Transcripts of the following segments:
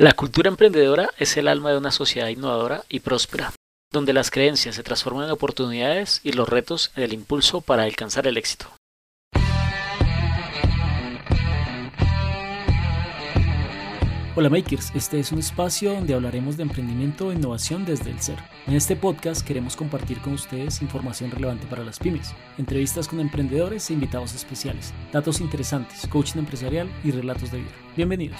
La cultura emprendedora es el alma de una sociedad innovadora y próspera, donde las creencias se transforman en oportunidades y los retos en el impulso para alcanzar el éxito. Hola Makers, este es un espacio donde hablaremos de emprendimiento e innovación desde el ser. En este podcast queremos compartir con ustedes información relevante para las pymes, entrevistas con emprendedores e invitados especiales, datos interesantes, coaching empresarial y relatos de vida. Bienvenidos.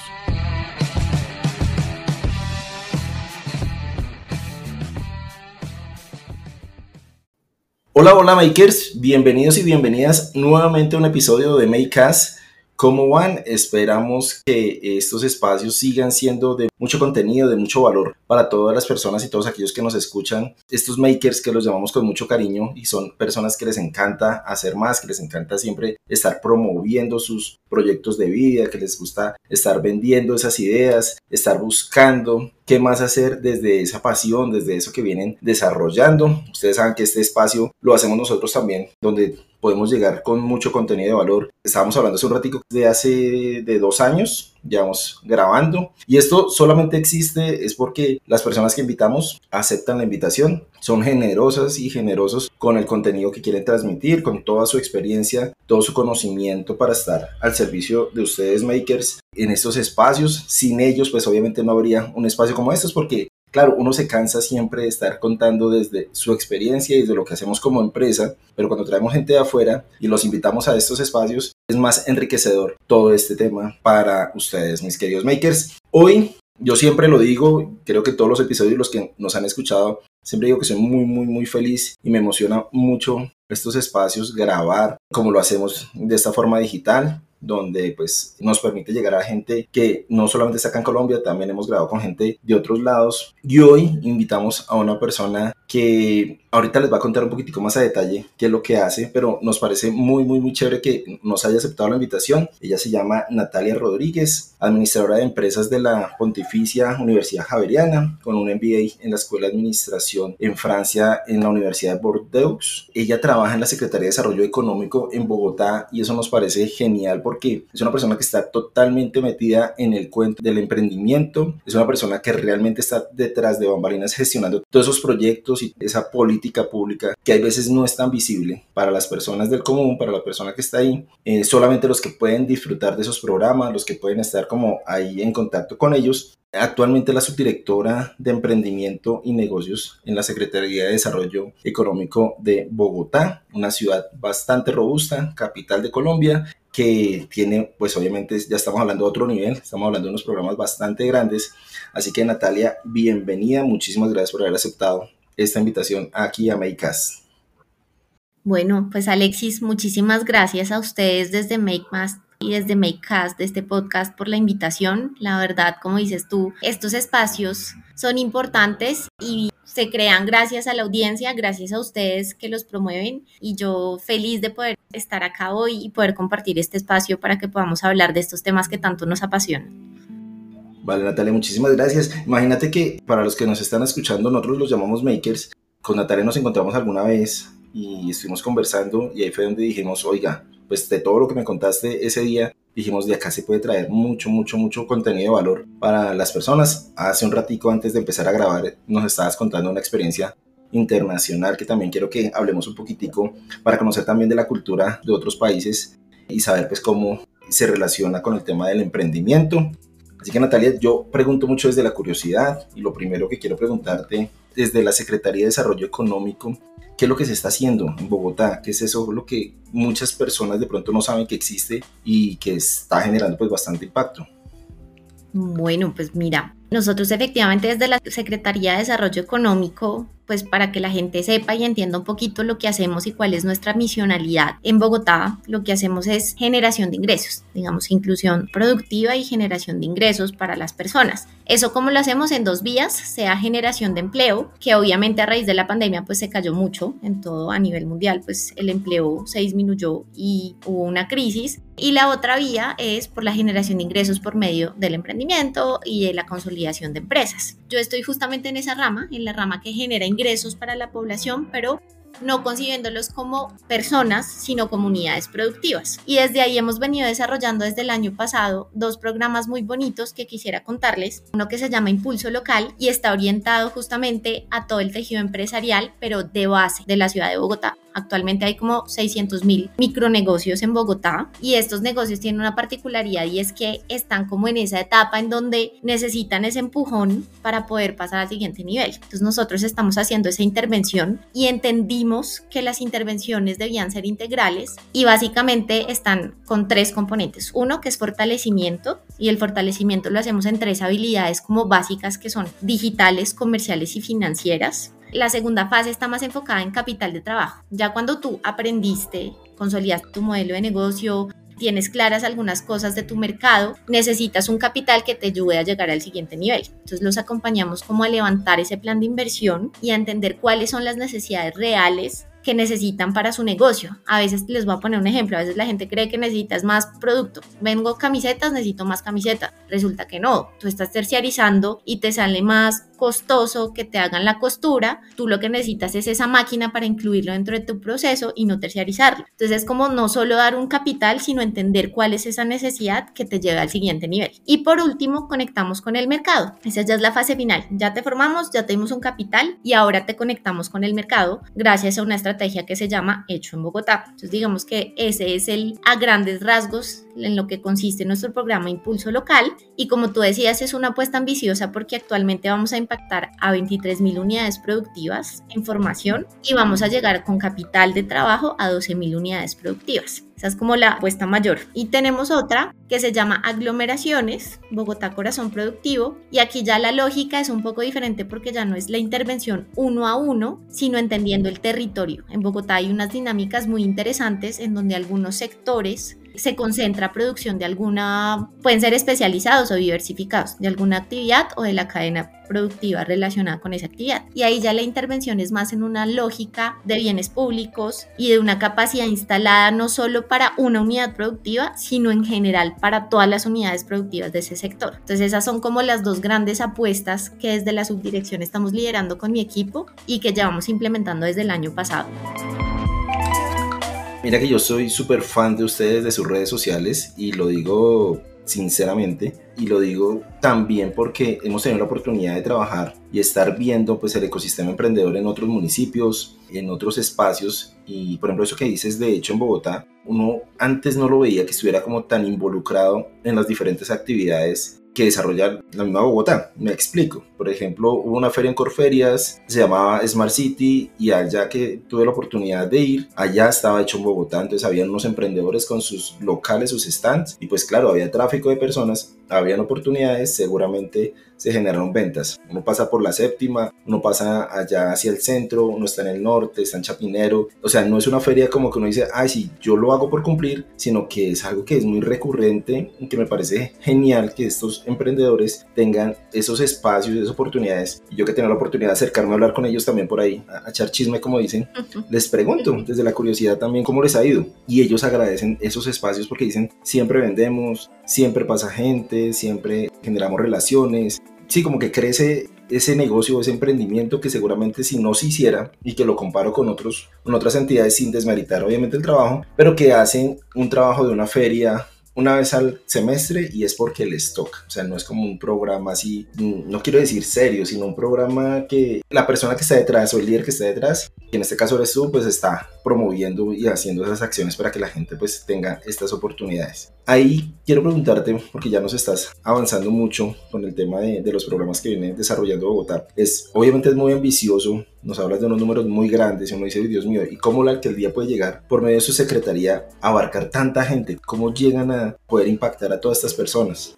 Hola, hola Makers, bienvenidos y bienvenidas nuevamente a un episodio de Makecast. ¿Cómo van? Esperamos que estos espacios sigan siendo de mucho contenido, de mucho valor para todas las personas y todos aquellos que nos escuchan. Estos makers que los llamamos con mucho cariño y son personas que les encanta hacer más, que les encanta siempre estar promoviendo sus proyectos de vida, que les gusta estar vendiendo esas ideas, estar buscando qué más hacer desde esa pasión, desde eso que vienen desarrollando. Ustedes saben que este espacio lo hacemos nosotros también, donde podemos llegar con mucho contenido de valor. Estábamos hablando hace un ratico de hace de dos años, llevamos grabando y esto solamente existe es porque las personas que invitamos aceptan la invitación, son generosas y generosos con el contenido que quieren transmitir, con toda su experiencia, todo su conocimiento para estar al servicio de ustedes makers en estos espacios. Sin ellos pues obviamente no habría un espacio como estos porque Claro, uno se cansa siempre de estar contando desde su experiencia y de lo que hacemos como empresa, pero cuando traemos gente de afuera y los invitamos a estos espacios, es más enriquecedor todo este tema para ustedes, mis queridos makers. Hoy, yo siempre lo digo, creo que todos los episodios los que nos han escuchado, siempre digo que soy muy, muy, muy feliz y me emociona mucho estos espacios, grabar como lo hacemos de esta forma digital donde pues nos permite llegar a gente que no solamente está acá en Colombia, también hemos grabado con gente de otros lados y hoy invitamos a una persona que ahorita les va a contar un poquitico más a detalle qué es lo que hace, pero nos parece muy, muy, muy chévere que nos haya aceptado la invitación. Ella se llama Natalia Rodríguez, administradora de empresas de la Pontificia Universidad Javeriana, con un MBA en la Escuela de Administración en Francia, en la Universidad de Bordeaux. Ella trabaja en la Secretaría de Desarrollo Económico en Bogotá y eso nos parece genial porque es una persona que está totalmente metida en el cuento del emprendimiento, es una persona que realmente está detrás de bambalinas gestionando todos esos proyectos y esa política pública que a veces no es tan visible para las personas del común, para la persona que está ahí, eh, solamente los que pueden disfrutar de esos programas, los que pueden estar como ahí en contacto con ellos. Actualmente la subdirectora de Emprendimiento y Negocios en la Secretaría de Desarrollo Económico de Bogotá, una ciudad bastante robusta, capital de Colombia, que tiene, pues obviamente ya estamos hablando de otro nivel, estamos hablando de unos programas bastante grandes. Así que Natalia, bienvenida, muchísimas gracias por haber aceptado esta invitación aquí a Makecast. Bueno, pues Alexis, muchísimas gracias a ustedes desde MakeMast y desde Makecast, de este podcast, por la invitación. La verdad, como dices tú, estos espacios son importantes y se crean gracias a la audiencia, gracias a ustedes que los promueven y yo feliz de poder estar acá hoy y poder compartir este espacio para que podamos hablar de estos temas que tanto nos apasionan. Vale, Natalia, muchísimas gracias. Imagínate que para los que nos están escuchando, nosotros los llamamos makers. Con Natalia nos encontramos alguna vez y estuvimos conversando y ahí fue donde dijimos, oiga, pues de todo lo que me contaste ese día, dijimos de acá se puede traer mucho, mucho, mucho contenido de valor para las personas. Hace un ratico antes de empezar a grabar nos estabas contando una experiencia internacional que también quiero que hablemos un poquitico para conocer también de la cultura de otros países y saber pues cómo se relaciona con el tema del emprendimiento Así que Natalia, yo pregunto mucho desde la curiosidad y lo primero que quiero preguntarte desde la Secretaría de Desarrollo Económico, ¿qué es lo que se está haciendo en Bogotá? ¿Qué es eso lo que muchas personas de pronto no saben que existe y que está generando pues bastante impacto? Bueno, pues mira, nosotros efectivamente desde la Secretaría de Desarrollo Económico pues para que la gente sepa y entienda un poquito lo que hacemos y cuál es nuestra misionalidad. En Bogotá lo que hacemos es generación de ingresos, digamos, inclusión productiva y generación de ingresos para las personas. Eso como lo hacemos en dos vías, sea generación de empleo, que obviamente a raíz de la pandemia pues se cayó mucho en todo a nivel mundial, pues el empleo se disminuyó y hubo una crisis. Y la otra vía es por la generación de ingresos por medio del emprendimiento y de la consolidación de empresas. Yo estoy justamente en esa rama, en la rama que genera ingresos para la población, pero no concibiéndolos como personas, sino como unidades productivas. Y desde ahí hemos venido desarrollando desde el año pasado dos programas muy bonitos que quisiera contarles. Uno que se llama Impulso Local y está orientado justamente a todo el tejido empresarial, pero de base de la ciudad de Bogotá. Actualmente hay como 600 mil micronegocios en Bogotá y estos negocios tienen una particularidad y es que están como en esa etapa en donde necesitan ese empujón para poder pasar al siguiente nivel. Entonces nosotros estamos haciendo esa intervención y entendimos que las intervenciones debían ser integrales y básicamente están con tres componentes. Uno que es fortalecimiento y el fortalecimiento lo hacemos en tres habilidades como básicas que son digitales, comerciales y financieras. La segunda fase está más enfocada en capital de trabajo. Ya cuando tú aprendiste, consolidaste tu modelo de negocio, tienes claras algunas cosas de tu mercado, necesitas un capital que te ayude a llegar al siguiente nivel. Entonces los acompañamos como a levantar ese plan de inversión y a entender cuáles son las necesidades reales que necesitan para su negocio. A veces les voy a poner un ejemplo, a veces la gente cree que necesitas más producto. Vengo camisetas, necesito más camisetas. Resulta que no, tú estás terciarizando y te sale más costoso que te hagan la costura, tú lo que necesitas es esa máquina para incluirlo dentro de tu proceso y no terciarizarlo. Entonces es como no solo dar un capital, sino entender cuál es esa necesidad que te lleva al siguiente nivel. Y por último, conectamos con el mercado. Esa ya es la fase final. Ya te formamos, ya tenemos un capital y ahora te conectamos con el mercado gracias a una estrategia que se llama Hecho en Bogotá. Entonces digamos que ese es el a grandes rasgos en lo que consiste nuestro programa Impulso Local y como tú decías es una apuesta ambiciosa porque actualmente vamos a impactar a 23 mil unidades productivas en formación y vamos a llegar con capital de trabajo a 12 mil unidades productivas. Esa es como la apuesta mayor. Y tenemos otra que se llama aglomeraciones, Bogotá Corazón Productivo. Y aquí ya la lógica es un poco diferente porque ya no es la intervención uno a uno, sino entendiendo el territorio. En Bogotá hay unas dinámicas muy interesantes en donde algunos sectores se concentra producción de alguna, pueden ser especializados o diversificados, de alguna actividad o de la cadena productiva relacionada con esa actividad. Y ahí ya la intervención es más en una lógica de bienes públicos y de una capacidad instalada no solo para una unidad productiva, sino en general para todas las unidades productivas de ese sector. Entonces esas son como las dos grandes apuestas que desde la subdirección estamos liderando con mi equipo y que llevamos implementando desde el año pasado. Mira que yo soy súper fan de ustedes, de sus redes sociales, y lo digo sinceramente, y lo digo también porque hemos tenido la oportunidad de trabajar y estar viendo pues el ecosistema emprendedor en otros municipios, en otros espacios, y por ejemplo eso que dices de hecho en Bogotá, uno antes no lo veía que estuviera como tan involucrado en las diferentes actividades que desarrolla la misma Bogotá. Me explico. Por ejemplo, hubo una feria en Corferias, se llamaba Smart City, y allá que tuve la oportunidad de ir, allá estaba hecho en Bogotá, entonces habían unos emprendedores con sus locales, sus stands, y pues claro, había tráfico de personas, habían oportunidades, seguramente se generaron ventas. Uno pasa por la séptima, uno pasa allá hacia el centro, uno está en el norte, está en Chapinero. O sea, no es una feria como que uno dice, ay, sí, yo lo hago por cumplir, sino que es algo que es muy recurrente que me parece genial que estos emprendedores tengan esos espacios, esas oportunidades. Y yo que tengo la oportunidad de acercarme a hablar con ellos también por ahí, a, echar chisme, como dicen, les pregunto desde la curiosidad también cómo les ha ido. Y ellos agradecen esos espacios porque dicen, siempre vendemos, siempre pasa gente, siempre generamos relaciones, sí, como que crece ese negocio, ese emprendimiento que seguramente si no se hiciera y que lo comparo con otros, con otras entidades sin desmeritar obviamente el trabajo, pero que hacen un trabajo de una feria una vez al semestre y es porque les toca. O sea, no es como un programa así, no quiero decir serio, sino un programa que la persona que está detrás o el líder que está detrás, que en este caso eres tú, pues está promoviendo y haciendo esas acciones para que la gente pues tenga estas oportunidades. Ahí quiero preguntarte, porque ya nos estás avanzando mucho con el tema de, de los programas que viene desarrollando Bogotá, es obviamente es muy ambicioso, nos hablas de unos números muy grandes y uno dice, Dios mío, ¿y cómo la alcaldía puede llegar por medio de su secretaría a abarcar tanta gente? ¿Cómo llegan a poder impactar a todas estas personas?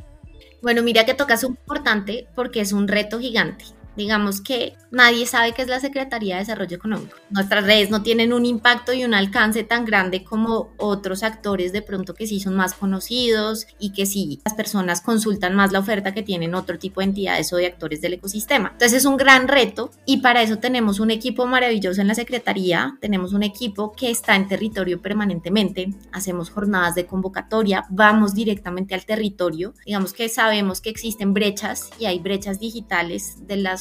Bueno, mira que tocas un importante porque es un reto gigante. Digamos que nadie sabe qué es la Secretaría de Desarrollo Económico. Nuestras redes no tienen un impacto y un alcance tan grande como otros actores de pronto que sí son más conocidos y que sí las personas consultan más la oferta que tienen otro tipo de entidades o de actores del ecosistema. Entonces es un gran reto y para eso tenemos un equipo maravilloso en la Secretaría, tenemos un equipo que está en territorio permanentemente, hacemos jornadas de convocatoria, vamos directamente al territorio, digamos que sabemos que existen brechas y hay brechas digitales de las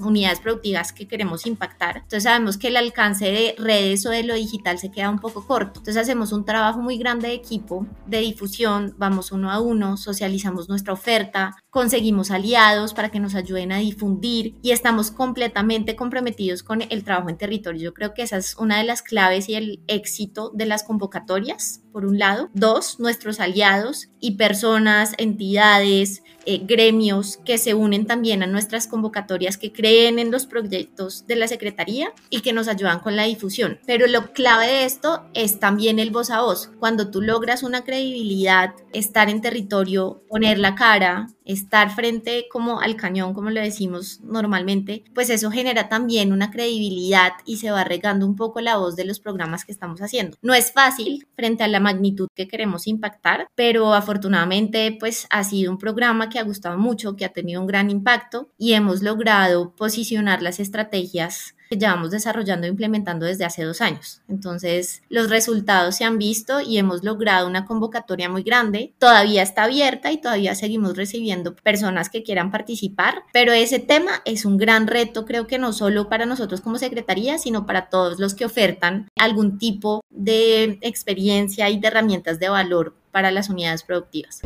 unidades productivas que queremos impactar. Entonces sabemos que el alcance de redes o de lo digital se queda un poco corto. Entonces hacemos un trabajo muy grande de equipo, de difusión, vamos uno a uno, socializamos nuestra oferta, conseguimos aliados para que nos ayuden a difundir y estamos completamente comprometidos con el trabajo en territorio. Yo creo que esa es una de las claves y el éxito de las convocatorias, por un lado. Dos, nuestros aliados y personas, entidades, eh, gremios que se unen también a nuestras convocatorias, que creen en los proyectos de la Secretaría y que nos ayudan con la difusión. Pero lo clave de esto es también el voz a voz. Cuando tú logras una credibilidad, estar en territorio, poner la cara, estar frente como al cañón, como lo decimos normalmente, pues eso genera también una credibilidad y se va regando un poco la voz de los programas que estamos haciendo. No es fácil frente a la magnitud que queremos impactar, pero afortunadamente pues ha sido un programa que ha gustado mucho, que ha tenido un gran impacto y hemos logrado posicionar las estrategias que llevamos desarrollando e implementando desde hace dos años. Entonces, los resultados se han visto y hemos logrado una convocatoria muy grande. Todavía está abierta y todavía seguimos recibiendo personas que quieran participar, pero ese tema es un gran reto, creo que no solo para nosotros como Secretaría, sino para todos los que ofertan algún tipo de experiencia y de herramientas de valor para las unidades productivas.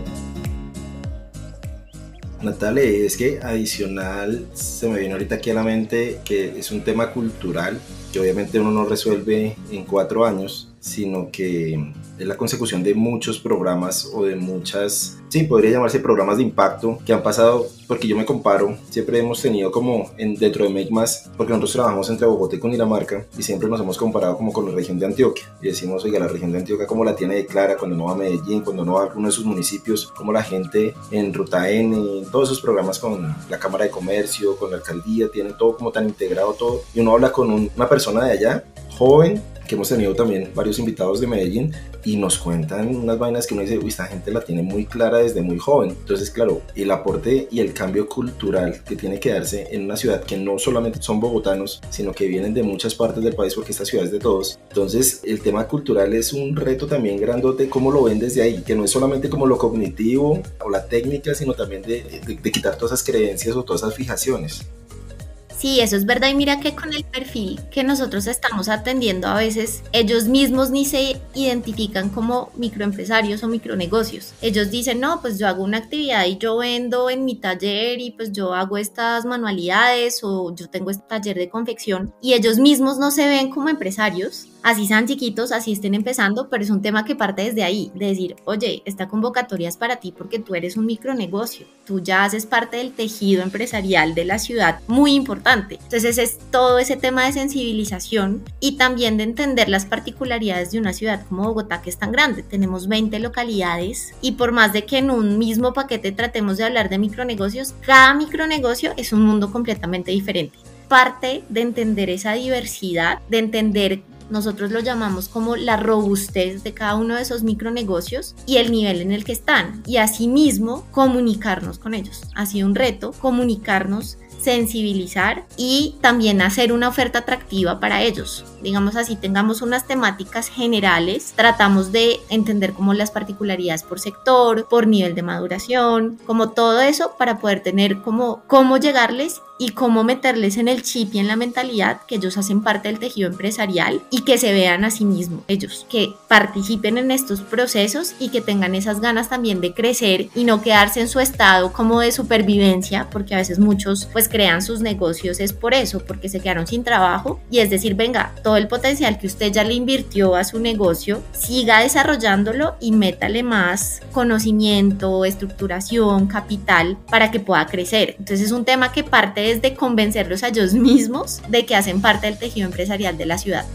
Natalia, es que adicional se me viene ahorita aquí a la mente que es un tema cultural que obviamente uno no resuelve en cuatro años, sino que es la consecución de muchos programas o de muchas, sí, podría llamarse programas de impacto que han pasado, porque yo me comparo, siempre hemos tenido como en, dentro de Make Más, porque nosotros trabajamos entre Bogotá y Cundinamarca y siempre nos hemos comparado como con la región de Antioquia y decimos, oiga, la región de Antioquia como la tiene de clara cuando no va a Medellín, cuando no va a alguno de sus municipios, como la gente en Ruta N, en todos esos programas con la Cámara de Comercio, con la alcaldía, tiene todo como tan integrado todo y uno habla con una persona de allá, joven, que hemos tenido también varios invitados de Medellín y nos cuentan unas vainas que uno dice, uy, esta gente la tiene muy clara desde muy joven. Entonces, claro, el aporte y el cambio cultural que tiene que darse en una ciudad que no solamente son bogotanos, sino que vienen de muchas partes del país porque esta ciudad es de todos. Entonces, el tema cultural es un reto también grandote, cómo lo ven desde ahí, que no es solamente como lo cognitivo o la técnica, sino también de, de quitar todas esas creencias o todas esas fijaciones. Sí, eso es verdad. Y mira que con el perfil que nosotros estamos atendiendo a veces, ellos mismos ni se identifican como microempresarios o micronegocios. Ellos dicen, no, pues yo hago una actividad y yo vendo en mi taller y pues yo hago estas manualidades o yo tengo este taller de confección. Y ellos mismos no se ven como empresarios, así sean chiquitos, así estén empezando, pero es un tema que parte desde ahí, de decir, oye, esta convocatoria es para ti porque tú eres un micronegocio, tú ya haces parte del tejido empresarial de la ciudad, muy importante. Entonces es todo ese tema de sensibilización y también de entender las particularidades de una ciudad como Bogotá que es tan grande. Tenemos 20 localidades y por más de que en un mismo paquete tratemos de hablar de micronegocios, cada micronegocio es un mundo completamente diferente parte de entender esa diversidad, de entender nosotros lo llamamos como la robustez de cada uno de esos micronegocios y el nivel en el que están. Y asimismo, comunicarnos con ellos. Ha sido un reto comunicarnos sensibilizar y también hacer una oferta atractiva para ellos. Digamos así, tengamos unas temáticas generales, tratamos de entender como las particularidades por sector, por nivel de maduración, como todo eso para poder tener como cómo llegarles y cómo meterles en el chip y en la mentalidad que ellos hacen parte del tejido empresarial y que se vean a sí mismos ellos, que participen en estos procesos y que tengan esas ganas también de crecer y no quedarse en su estado como de supervivencia, porque a veces muchos pues crean sus negocios es por eso, porque se quedaron sin trabajo y es decir, venga, todo el potencial que usted ya le invirtió a su negocio, siga desarrollándolo y métale más conocimiento, estructuración, capital para que pueda crecer. Entonces es un tema que parte de convencerlos a ellos mismos de que hacen parte del tejido empresarial de la ciudad.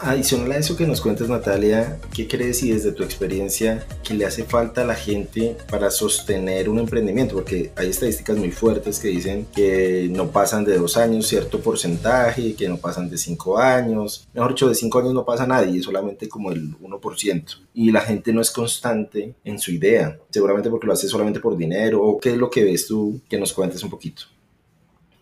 Adicional a eso que nos cuentas Natalia, ¿qué crees y desde tu experiencia que le hace falta a la gente para sostener un emprendimiento? Porque hay estadísticas muy fuertes que dicen que no pasan de dos años cierto porcentaje, que no pasan de cinco años. Mejor dicho, de cinco años no pasa nadie, solamente como el 1%. Y la gente no es constante en su idea, seguramente porque lo hace solamente por dinero. ¿O qué es lo que ves tú que nos cuentes un poquito?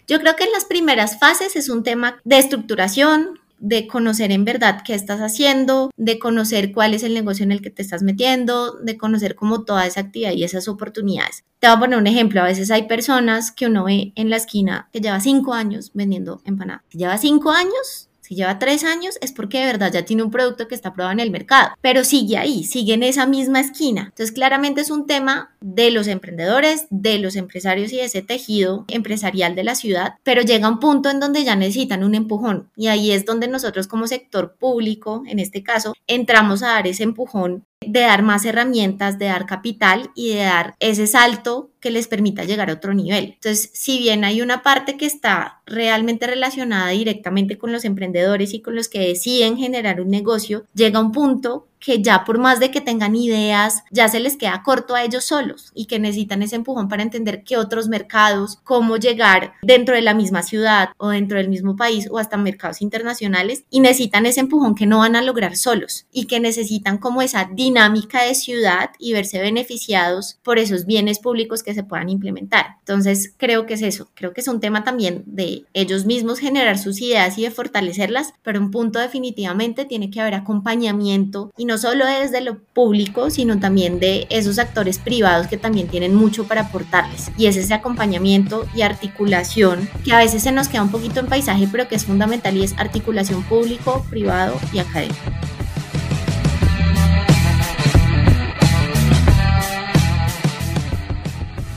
Yo creo que en las primeras fases es un tema de estructuración, de conocer en verdad qué estás haciendo, de conocer cuál es el negocio en el que te estás metiendo, de conocer como toda esa actividad y esas oportunidades. Te voy a poner un ejemplo, a veces hay personas que uno ve en la esquina que lleva cinco años vendiendo empanadas. Lleva cinco años si lleva tres años es porque de verdad ya tiene un producto que está probado en el mercado, pero sigue ahí, sigue en esa misma esquina. Entonces claramente es un tema de los emprendedores, de los empresarios y de ese tejido empresarial de la ciudad, pero llega un punto en donde ya necesitan un empujón y ahí es donde nosotros como sector público, en este caso, entramos a dar ese empujón de dar más herramientas, de dar capital y de dar ese salto que les permita llegar a otro nivel. Entonces, si bien hay una parte que está realmente relacionada directamente con los emprendedores y con los que deciden generar un negocio, llega un punto que ya por más de que tengan ideas, ya se les queda corto a ellos solos y que necesitan ese empujón para entender qué otros mercados, cómo llegar dentro de la misma ciudad o dentro del mismo país o hasta mercados internacionales y necesitan ese empujón que no van a lograr solos y que necesitan como esa dinámica de ciudad y verse beneficiados por esos bienes públicos que se puedan implementar. Entonces, creo que es eso, creo que es un tema también de ellos mismos generar sus ideas y de fortalecerlas, pero un punto definitivamente tiene que haber acompañamiento y no solo desde lo público, sino también de esos actores privados que también tienen mucho para aportarles. Y es ese acompañamiento y articulación que a veces se nos queda un poquito en paisaje, pero que es fundamental y es articulación público, privado y académico.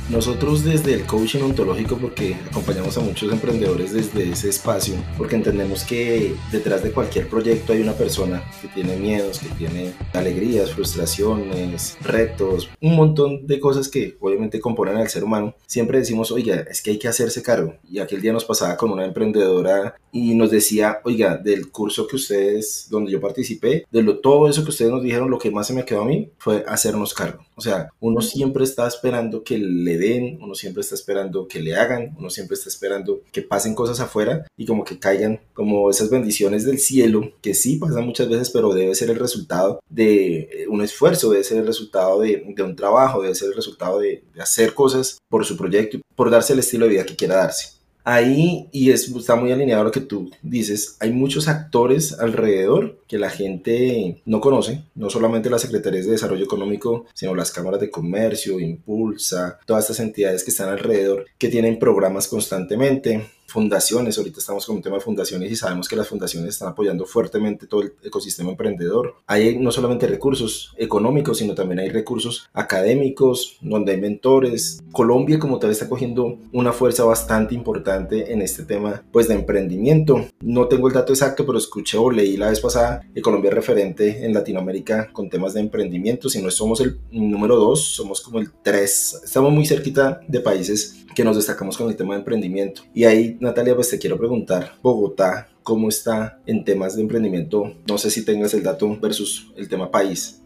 Nosotros desde el coaching ontológico, porque acompañamos a muchos emprendedores desde ese espacio, porque entendemos que detrás de cualquier proyecto hay una persona que tiene miedos, que tiene alegrías, frustraciones, retos, un montón de cosas que obviamente componen al ser humano. Siempre decimos, oiga, es que hay que hacerse cargo. Y aquel día nos pasaba con una emprendedora y nos decía, oiga, del curso que ustedes, donde yo participé, de lo, todo eso que ustedes nos dijeron, lo que más se me quedó a mí fue hacernos cargo. O sea, uno siempre está esperando que le den, uno siempre está esperando que le hagan, uno siempre está esperando que pasen cosas afuera y como que caigan como esas bendiciones del cielo, que sí pasan muchas veces, pero debe ser el resultado de un esfuerzo, debe ser el resultado de, un trabajo, debe ser el resultado de, de hacer cosas por su proyecto, por darse el estilo de vida que quiera darse ahí, y es, está muy alineado a lo que tú dices, hay muchos actores alrededor que la gente no conoce, no solamente las secretarías de desarrollo económico, sino las cámaras de comercio, Impulsa, todas estas entidades que están alrededor, que tienen programas constantemente, fundaciones, ahorita estamos con un tema de fundaciones y sabemos que las fundaciones están apoyando fuertemente todo el ecosistema emprendedor. Hay no solamente recursos económicos, sino también hay recursos académicos, donde hay mentores. Colombia como tal está cogiendo una fuerza bastante importante en este tema pues de emprendimiento. No tengo el dato exacto, pero escuché o leí la vez pasada que Colombia es referente en Latinoamérica con temas de emprendimiento. Si no somos el número dos, somos como el tres. Estamos muy cerquita de países que nos destacamos con el tema de emprendimiento. Y ahí, Natalia, pues te quiero preguntar, Bogotá, ¿cómo está en temas de emprendimiento? No sé si tengas el dato versus el tema país.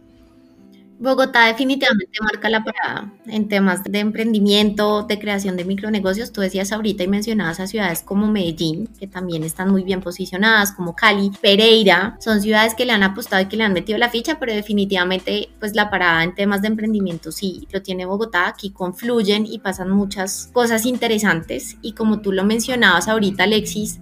Bogotá definitivamente marca la parada en temas de emprendimiento, de creación de micronegocios. Tú decías ahorita y mencionabas a ciudades como Medellín, que también están muy bien posicionadas, como Cali, Pereira. Son ciudades que le han apostado y que le han metido la ficha, pero definitivamente pues la parada en temas de emprendimiento sí lo tiene Bogotá. Aquí confluyen y pasan muchas cosas interesantes. Y como tú lo mencionabas ahorita, Alexis,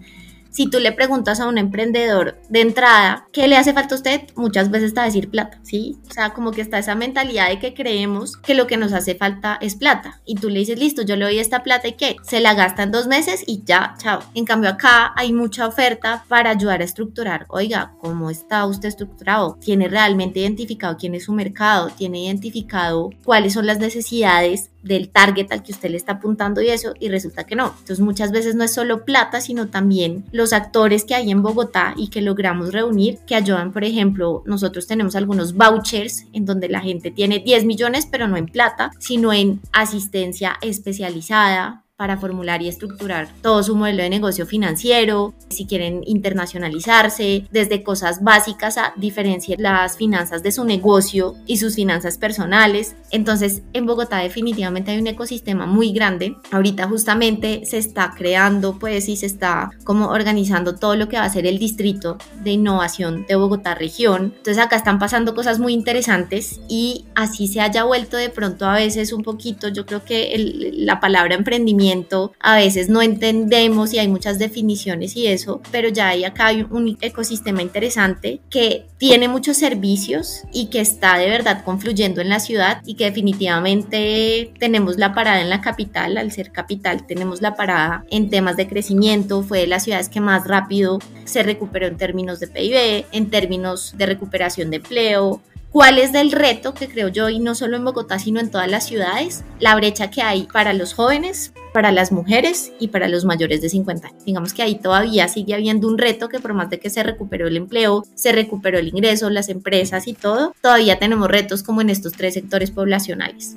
si tú le preguntas a un emprendedor de entrada, ¿qué le hace falta a usted? Muchas veces está decir plata, ¿sí? O sea, como que está esa mentalidad de que creemos que lo que nos hace falta es plata. Y tú le dices, listo, yo le doy esta plata y ¿qué? Se la gasta en dos meses y ya, chao. En cambio acá hay mucha oferta para ayudar a estructurar. Oiga, ¿cómo está usted estructurado? ¿Tiene realmente identificado quién es su mercado? ¿Tiene identificado cuáles son las necesidades del target al que usted le está apuntando y eso, y resulta que no. Entonces muchas veces no es solo plata, sino también los actores que hay en Bogotá y que logramos reunir, que ayudan, por ejemplo, nosotros tenemos algunos vouchers en donde la gente tiene 10 millones, pero no en plata, sino en asistencia especializada, para formular y estructurar todo su modelo de negocio financiero, si quieren internacionalizarse, desde cosas básicas a diferenciar las finanzas de su negocio y sus finanzas personales. Entonces, en Bogotá definitivamente hay un ecosistema muy grande. Ahorita justamente se está creando, pues, y se está como organizando todo lo que va a ser el distrito de innovación de Bogotá región. Entonces, acá están pasando cosas muy interesantes y así se haya vuelto de pronto a veces un poquito, yo creo que la palabra emprendimiento a veces no entendemos y hay muchas definiciones y eso, pero ya hay acá un ecosistema interesante que tiene muchos servicios y que está de verdad confluyendo en la ciudad y que definitivamente tenemos la parada en la capital, al ser capital tenemos la parada en temas de crecimiento, fue de las ciudades que más rápido se recuperó en términos de PIB, en términos de recuperación de empleo, ¿Cuál es el reto que creo yo, y no solo en Bogotá, sino en todas las ciudades? La brecha que hay para los jóvenes, para las mujeres y para los mayores de 50 años. Digamos que ahí todavía sigue habiendo un reto que por más de que se recuperó el empleo, se recuperó el ingreso, las empresas y todo, todavía tenemos retos como en estos tres sectores poblacionales.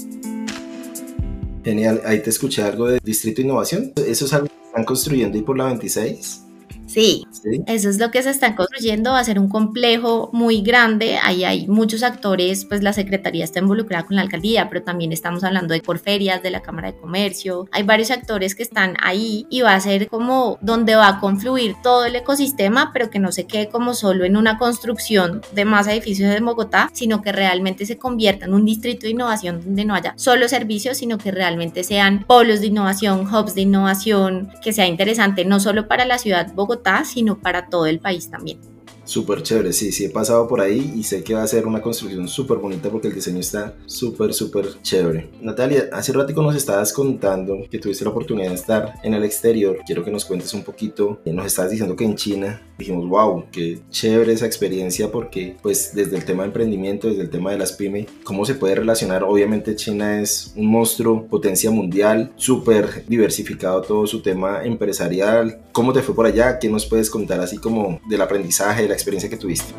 Genial, ahí te escuché algo de Distrito Innovación. ¿Eso es algo que están construyendo ahí por la 26? Sí, eso es lo que se está construyendo, va a ser un complejo muy grande, ahí hay muchos actores, pues la Secretaría está involucrada con la alcaldía, pero también estamos hablando de Corferias, de la Cámara de Comercio, hay varios actores que están ahí y va a ser como donde va a confluir todo el ecosistema, pero que no se quede como solo en una construcción de más edificios en Bogotá, sino que realmente se convierta en un distrito de innovación donde no haya solo servicios, sino que realmente sean polos de innovación, hubs de innovación, que sea interesante no solo para la ciudad Bogotá, sino para todo el país también. Súper chévere, sí, sí he pasado por ahí y sé que va a ser una construcción súper bonita porque el diseño está súper, súper chévere. Natalia, hace ratico nos estabas contando que tuviste la oportunidad de estar en el exterior. Quiero que nos cuentes un poquito. Nos estabas diciendo que en China dijimos, wow, qué chévere esa experiencia porque pues desde el tema de emprendimiento, desde el tema de las pymes, cómo se puede relacionar. Obviamente China es un monstruo, potencia mundial, súper diversificado todo su tema empresarial. ¿Cómo te fue por allá? ¿Qué nos puedes contar así como del aprendizaje, de la experiencia que tuviste?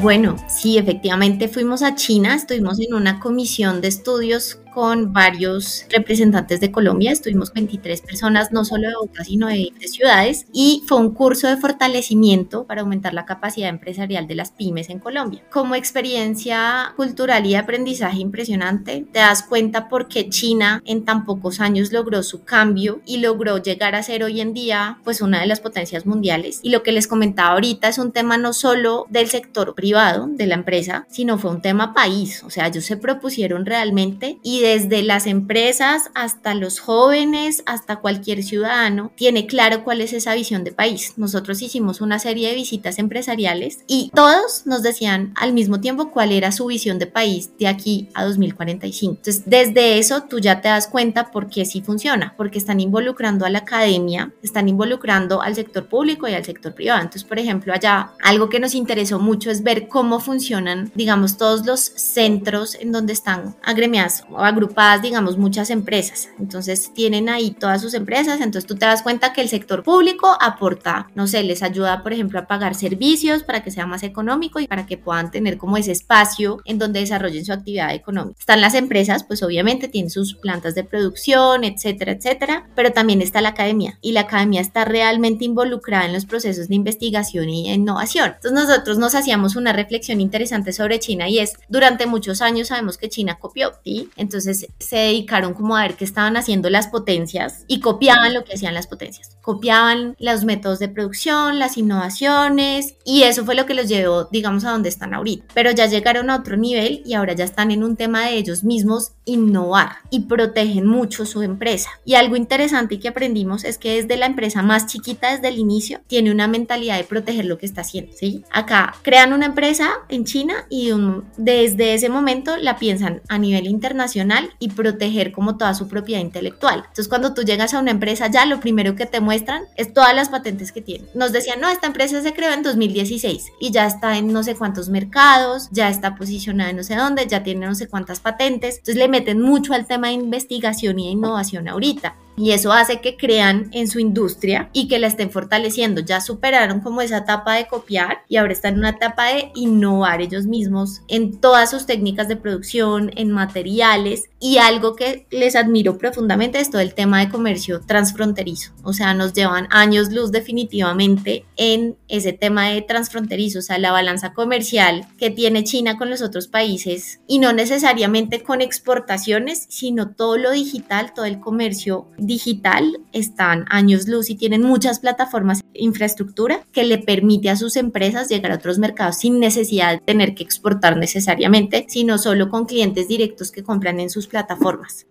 Bueno, sí, efectivamente fuimos a China, estuvimos en una comisión de estudios con varios representantes de Colombia, estuvimos 23 personas, no solo de Bogotá, sino de, ciudades, y fue un curso de fortalecimiento para aumentar la capacidad empresarial de las pymes en Colombia. Como experiencia cultural y de aprendizaje impresionante, te das cuenta por qué China en tan pocos años logró su cambio y logró llegar a ser hoy en día pues una de las potencias mundiales. Y lo que les comentaba ahorita es un tema no solo del sector privado, de la empresa, sino fue un tema país, o sea, ellos se propusieron realmente y desde las empresas hasta los jóvenes, hasta cualquier ciudadano, tiene claro cuál es esa visión de país. Nosotros hicimos una serie de visitas empresariales y todos nos decían al mismo tiempo cuál era su visión de país de aquí a 2045. Entonces, desde eso tú ya te das cuenta por qué sí funciona, porque están involucrando a la academia, están involucrando al sector público y al sector privado. Entonces, por ejemplo, allá algo que nos interesó mucho es ver cómo funcionan, digamos, todos los centros en donde están agremiadas o agrupadas, digamos, muchas empresas. Entonces tienen ahí todas sus empresas, entonces tú te das cuenta que el sector público aporta, no sé, les ayuda, por ejemplo, a pagar servicios para que sea más económico y para que puedan tener como ese espacio en donde desarrollen su actividad económica. Están las empresas, pues obviamente tienen sus plantas de producción, etcétera, etcétera, pero también está la academia y la academia está realmente involucrada en los procesos de investigación y innovación. Entonces nosotros nos hacíamos una reflexión interesante sobre China y es, durante muchos años sabemos que China copió, ¿sí? Entonces entonces se dedicaron como a ver qué estaban haciendo las potencias y copiaban lo que hacían las potencias. Copiaban los métodos de producción, las innovaciones y eso fue lo que los llevó, digamos, a donde están ahorita. Pero ya llegaron a otro nivel y ahora ya están en un tema de ellos mismos innovar y protegen mucho su empresa. Y algo interesante que aprendimos es que desde la empresa más chiquita, desde el inicio, tiene una mentalidad de proteger lo que está haciendo. ¿sí? Acá crean una empresa en China y desde ese momento la piensan a nivel internacional y proteger como toda su propiedad intelectual. Entonces cuando tú llegas a una empresa ya lo primero que te muestran es todas las patentes que tiene. Nos decían, no, esta empresa se creó en 2016 y ya está en no sé cuántos mercados, ya está posicionada en no sé dónde, ya tiene no sé cuántas patentes. Entonces le meten mucho al tema de investigación y innovación ahorita y eso hace que crean en su industria y que la estén fortaleciendo. Ya superaron como esa etapa de copiar y ahora están en una etapa de innovar ellos mismos en todas sus técnicas de producción, en materiales y algo que les admiro profundamente es todo el tema de comercio transfronterizo. O sea, nos llevan años luz definitivamente en ese tema de transfronterizo, o sea, la balanza comercial que tiene China con los otros países y no necesariamente con exportaciones, sino todo lo digital, todo el comercio digital están años luz y tienen muchas plataformas e infraestructura que le permite a sus empresas llegar a otros mercados sin necesidad de tener que exportar necesariamente, sino solo con clientes directos que compran en sus plataformas.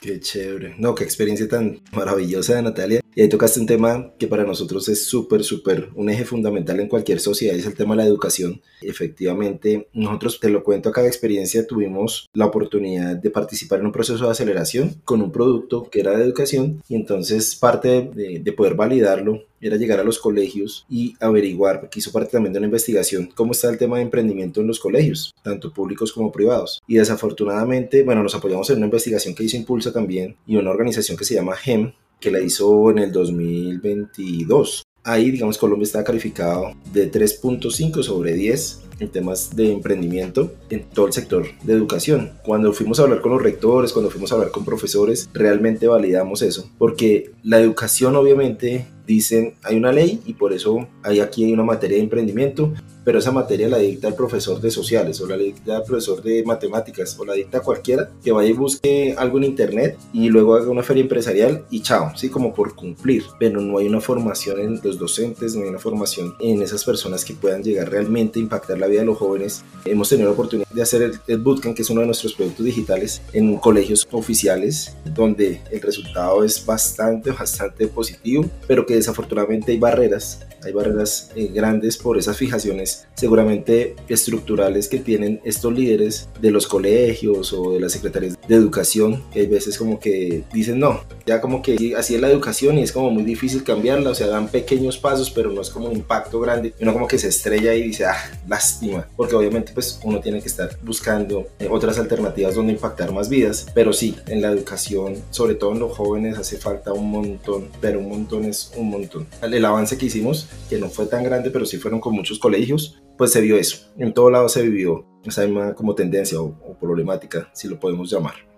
Qué chévere. No, qué experiencia tan maravillosa de Natalia. Y ahí tocaste un tema que para nosotros es súper, súper un eje fundamental en cualquier sociedad, es el tema de la educación. Efectivamente, nosotros, te lo cuento acá de experiencia, tuvimos la oportunidad de participar en un proceso de aceleración con un producto que era de educación y entonces parte de, de poder validarlo era llegar a los colegios y averiguar, porque hizo parte también de una investigación, cómo está el tema de emprendimiento en los colegios, tanto públicos como privados. Y desafortunadamente, bueno, nos apoyamos en una investigación que hizo Impulsa también y una organización que se llama GEM, que la hizo en el 2022. Ahí, digamos, Colombia está calificado de 3.5 sobre 10 en temas de emprendimiento en todo el sector de educación. Cuando fuimos a hablar con los rectores, cuando fuimos a hablar con profesores, realmente validamos eso, porque la educación obviamente dicen hay una ley y por eso hay aquí hay una materia de emprendimiento, pero esa materia la dicta el profesor de sociales o la dicta el profesor de matemáticas o la dicta cualquiera que vaya y busque algo en internet y luego haga una feria empresarial y chao, sí, como por cumplir, pero no hay una formación en los docentes, no hay una formación en esas personas que puedan llegar realmente a impactar la vida de los jóvenes. Hemos tenido la oportunidad de hacer el, bootcamp, que es uno de nuestros productos digitales, en colegios oficiales, donde el resultado es bastante, bastante positivo, pero que desafortunadamente hay barreras, hay barreras eh, grandes por esas fijaciones seguramente estructurales que tienen estos líderes de los colegios o de las secretarías de educación, que hay veces como que dicen no, ya como que así es la educación y es como muy difícil cambiarla, o sea, dan pequeños pasos, pero no es como un impacto grande, uno como que se estrella y dice, ah, lástima, porque obviamente pues uno tiene que estar buscando eh, otras alternativas donde impactar más vidas, pero sí, en la educación, sobre todo en los jóvenes, hace falta un montón, pero un montón es un montón. El avance que hicimos, que no fue tan grande, pero sí fueron con muchos colegios, pues se vio eso. En todo lado se vivió esa misma como tendencia o, o problemática, si lo podemos llamar.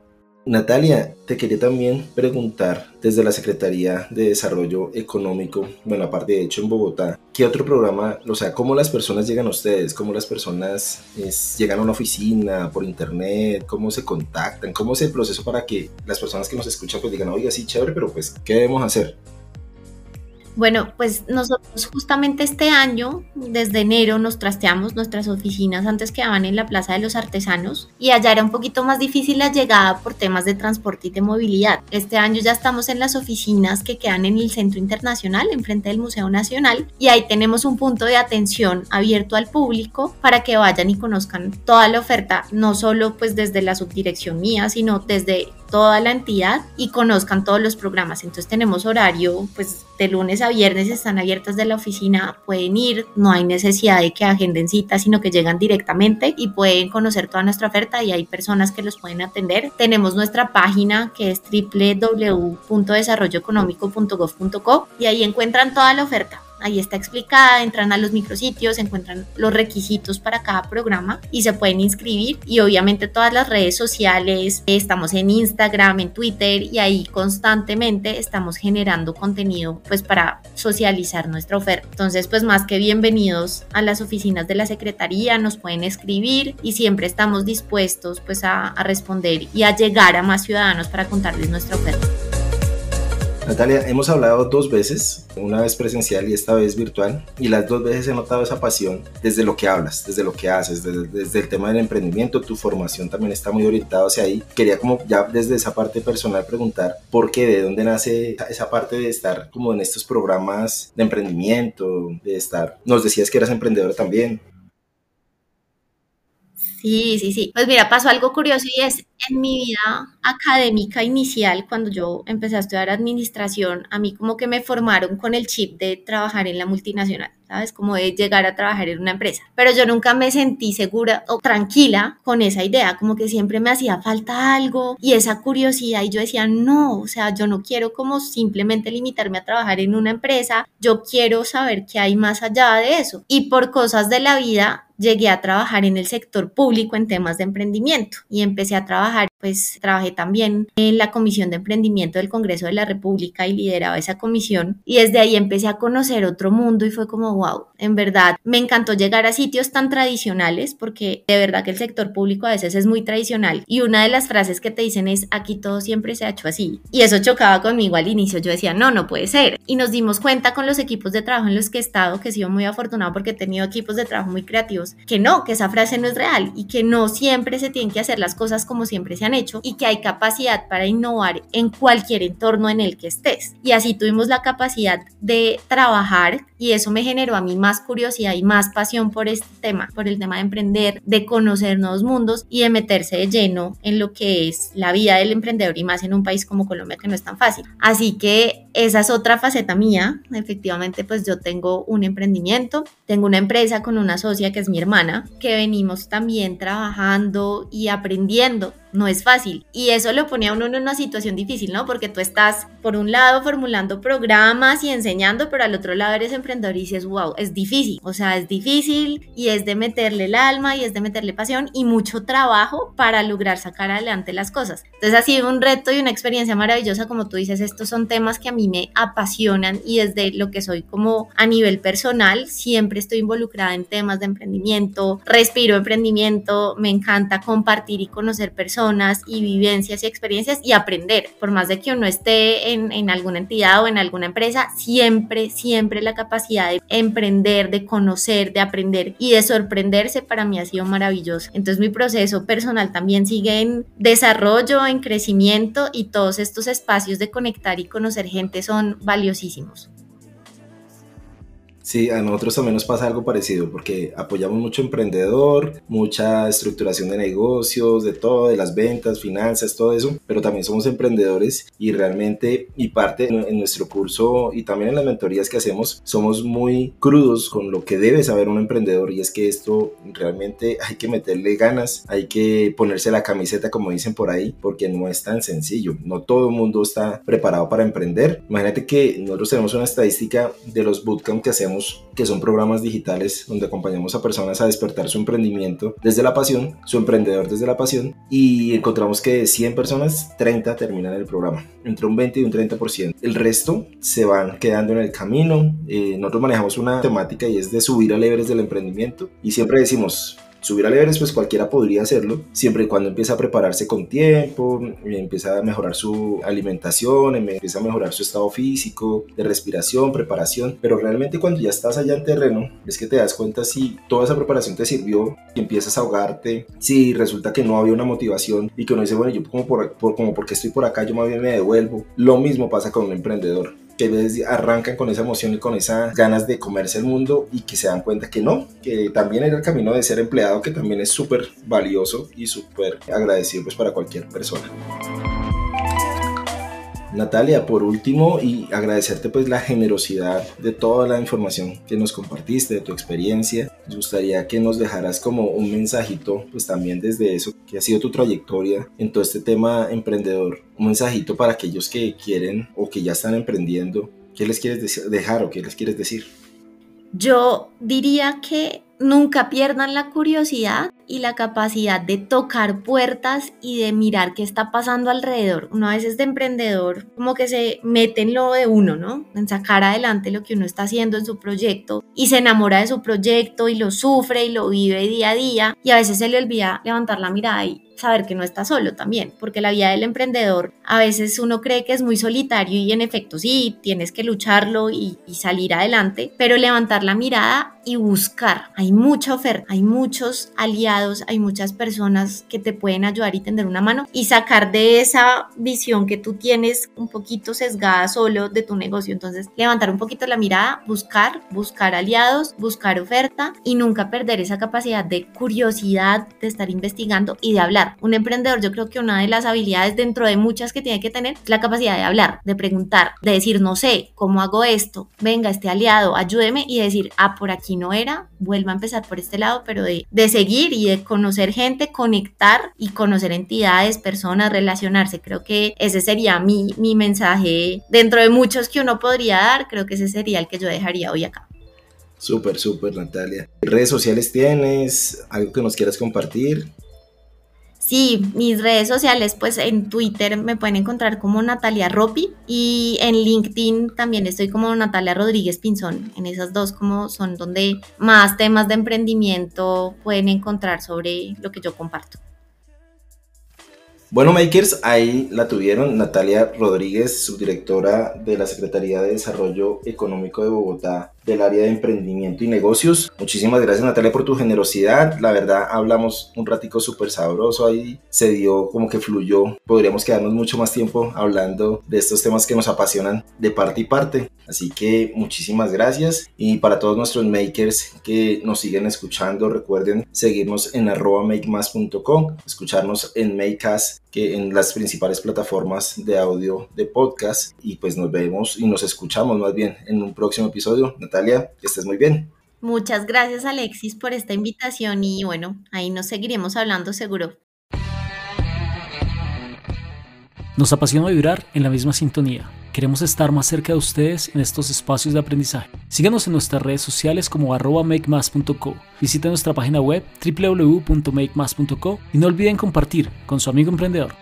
Natalia, te quería también preguntar desde la Secretaría de Desarrollo Económico, bueno, aparte de hecho en Bogotá, ¿qué otro programa, o sea, cómo las personas llegan a ustedes? ¿Cómo las personas es, llegan a una oficina, por internet? ¿Cómo se contactan? ¿Cómo es el proceso para que las personas que nos escuchan pues digan, oiga, sí, chévere, pero pues, ¿qué debemos hacer? Bueno, pues nosotros justamente este año, desde enero, nos trasteamos nuestras oficinas antes quedaban en la Plaza de los Artesanos y allá era un poquito más difícil la llegada por temas de transporte y de movilidad. Este año ya estamos en las oficinas que quedan en el Centro Internacional, enfrente del Museo Nacional, y ahí tenemos un punto de atención abierto al público para que vayan y conozcan toda la oferta, no solo pues desde la subdirección mía, sino desde toda la entidad y conozcan todos los programas. Entonces tenemos horario, pues de lunes a viernes están abiertas de la oficina, pueden ir, no hay necesidad de que agenden citas, sino que llegan directamente y pueden conocer toda nuestra oferta y hay personas que los pueden atender. Tenemos nuestra página que es www.desarrolloeconómico.gov.co y ahí encuentran toda la oferta ahí está explicada, entran a los micrositios, encuentran los requisitos para cada programa y se pueden inscribir y obviamente todas las redes sociales, estamos en Instagram, en Twitter y ahí constantemente estamos generando contenido pues para socializar nuestra oferta. Entonces pues más que bienvenidos a las oficinas de la Secretaría, nos pueden escribir y siempre estamos dispuestos pues a, a responder y a llegar a más ciudadanos para contarles nuestra oferta. Natalia, hemos hablado dos veces, una vez presencial y esta vez virtual, y las dos veces he notado esa pasión desde lo que hablas, desde lo que haces, desde, el tema del emprendimiento, tu formación también está muy orientada hacia ahí. Quería como ya desde esa parte personal preguntar por qué, de dónde nace esa parte de estar como en estos programas de emprendimiento, de estar, nos decías que eras emprendedora también. Sí, sí, sí. Pues mira, pasó algo curioso y es en mi vida académica inicial, cuando yo empecé a estudiar administración, a mí como que me formaron con el chip de trabajar en la multinacional, ¿sabes? Como de llegar a trabajar en una empresa. Pero yo nunca me sentí segura o tranquila con esa idea, como que siempre me hacía falta algo y esa curiosidad y yo decía, no, o sea, yo no quiero como simplemente limitarme a trabajar en una empresa, yo quiero saber qué hay más allá de eso. Y por cosas de la vida llegué a trabajar en el sector público en temas de emprendimiento y empecé a trabajar, pues trabajé también en la Comisión de Emprendimiento del Congreso de la República y lideraba esa comisión. Y desde ahí empecé a conocer otro mundo y fue como, wow, en verdad me encantó llegar a sitios tan tradicionales porque de verdad que el sector público a veces es muy tradicional y una de las frases que te dicen es, aquí todo siempre se ha hecho así y eso chocaba conmigo al inicio, yo decía, no, no puede ser y nos dimos cuenta con los equipos de trabajo en los que he estado, que he sido muy afortunado porque he tenido equipos de trabajo muy creativos que no, que esa frase no es real y que no siempre se tienen que hacer las cosas como siempre se han hecho y que hay capacidad para innovar en cualquier entorno en el que estés. Y así tuvimos la capacidad de trabajar y eso me generó a mí más curiosidad y más pasión por este tema, por el tema de emprender, de conocer nuevos mundos y de meterse de lleno en lo que es la vida del emprendedor y más en un país como Colombia que no es tan fácil. Así que esa es otra faceta mía. Efectivamente, pues yo tengo un emprendimiento, tengo una empresa con una socia que es mi hermana, que venimos también trabajando y aprendiendo no es fácil. Y eso lo pone a uno en una situación difícil, ¿no? Porque tú estás, por un lado, formulando programas y enseñando, pero al otro lado eres emprendedor y dices, wow, es difícil. O sea, es difícil y es de meterle el alma y es de meterle pasión y mucho trabajo para lograr sacar adelante las cosas. Entonces ha sido un reto y una experiencia maravillosa, como tú dices, estos son temas que a mí me apasionan y desde lo que soy como a nivel personal, siempre estoy involucrada en temas de emprendimiento, respiro emprendimiento, me encanta compartir y conocer personas y vivencias y experiencias y aprender. Por más de que uno esté en, en alguna entidad o en alguna empresa, siempre, siempre la capacidad de emprender, de conocer, de aprender y de sorprenderse para mí ha sido maravilloso. Entonces mi proceso personal también sigue en desarrollo, en crecimiento y todos estos espacios de conectar y conocer gente son valiosísimos. Sí, a nosotros también nos pasa algo parecido porque apoyamos mucho emprendedor, mucha estructuración de negocios, de todo, de las ventas, finanzas, todo eso, pero también somos emprendedores y realmente y parte en nuestro curso y también en las mentorías que hacemos somos muy crudos con lo que debe saber un emprendedor y es que esto realmente hay que meterle ganas, hay que ponerse la camiseta como dicen por ahí porque no es tan sencillo, no todo el mundo está preparado para emprender. Imagínate que nosotros tenemos una estadística de los bootcamp que hacemos que son programas digitales donde acompañamos a personas a despertar su emprendimiento desde la pasión, su emprendedor desde la pasión, y encontramos que de 100 personas, 30 terminan el programa, entre un 20 y un 30%. El resto se van quedando en el camino. Eh, nosotros manejamos una temática y es de subir a Everest del emprendimiento, y siempre decimos, subir al Everest, pues cualquiera podría hacerlo, siempre y cuando empieza a prepararse con tiempo, empieza a mejorar su alimentación, empieza a mejorar su estado físico, de respiración, preparación, pero realmente cuando ya estás allá en terreno, es que te das cuenta si toda esa preparación te sirvió, y empiezas a ahogarte, si resulta que no había una motivación y que uno dice, bueno, yo como, por, como porque estoy por acá, yo más bien me devuelvo. Lo mismo pasa con un emprendedor que arrancan con esa emoción y con esas ganas de comerse el mundo y que se dan cuenta que no, que también era el camino de ser empleado, que también es súper valioso y súper agradecido pues, para cualquier persona. Natalia, por último, y agradecerte pues la generosidad de toda la información que nos compartiste, de tu experiencia. Me gustaría que nos dejaras como un mensajito, pues también desde eso, que ha sido tu trayectoria en todo este tema emprendedor. Un mensajito para aquellos que quieren o que ya están emprendiendo. ¿Qué les quieres dejar o qué les quieres decir? Yo diría que nunca pierdan la curiosidad y la capacidad de tocar puertas y de mirar qué está pasando alrededor. Uno a veces de emprendedor como que se mete en lo de uno, ¿no? En sacar adelante lo que uno está haciendo en su proyecto y se enamora de su proyecto y lo sufre y lo vive día a día y a veces se le olvida levantar la mirada y saber que no está solo también, porque la vida del emprendedor a veces uno cree que es muy solitario y en efecto sí, tienes que lucharlo y, salir adelante, pero levantar la mirada y buscar. Hay mucha oferta, hay muchos aliados, hay muchas personas que te pueden ayudar y tender una mano y sacar de esa visión que tú tienes un poquito sesgada solo de tu negocio. Entonces, levantar un poquito la mirada, buscar, buscar aliados, buscar oferta y nunca perder esa capacidad de curiosidad, de estar investigando y de hablar. Un emprendedor, yo creo que una de las habilidades dentro de muchas que tiene que tener es la capacidad de hablar, de preguntar, de decir, no sé, ¿cómo hago esto? Venga, este aliado, ayúdeme y decir, ah, por aquí no era, vuelva a empezar por este lado, pero de, de seguir y de conocer gente, conectar y conocer entidades, personas, relacionarse. Creo que ese sería mi, mi mensaje dentro de muchos que uno podría dar, creo que ese sería el que yo dejaría hoy acá. Súper, súper, Natalia. ¿Redes sociales tienes? ¿Algo que nos quieras compartir? Sí, mis redes sociales, pues en Twitter me pueden encontrar como Natalia Ropi y en LinkedIn también estoy como Natalia Rodríguez Pinzón. En esas dos como son donde más temas de emprendimiento pueden encontrar sobre lo que yo comparto. Bueno, Makers, ahí la tuvieron Natalia Rodríguez, subdirectora de la Secretaría de Desarrollo Económico de Bogotá del área de emprendimiento y negocios. Muchísimas gracias Natalia por tu generosidad. La verdad hablamos un ratico súper sabroso ahí. Se dio como que fluyó. Podríamos quedarnos mucho más tiempo hablando de estos temas que nos apasionan de parte y parte. Así que muchísimas gracias. Y para todos nuestros makers que nos siguen escuchando, recuerden seguirnos en arroba makemas.com, escucharnos en Makecast que en las principales plataformas de audio de podcast y pues nos vemos y nos escuchamos más bien en un próximo episodio. Natalia, que estés muy bien. Muchas gracias Alexis por esta invitación y bueno, ahí nos seguiremos hablando seguro. Nos apasiona vibrar en la misma sintonía. Queremos estar más cerca de ustedes en estos espacios de aprendizaje. Síganos en nuestras redes sociales como arroba makemas.co. Visita nuestra página web www.makemas.co y no olviden compartir con su amigo emprendedor.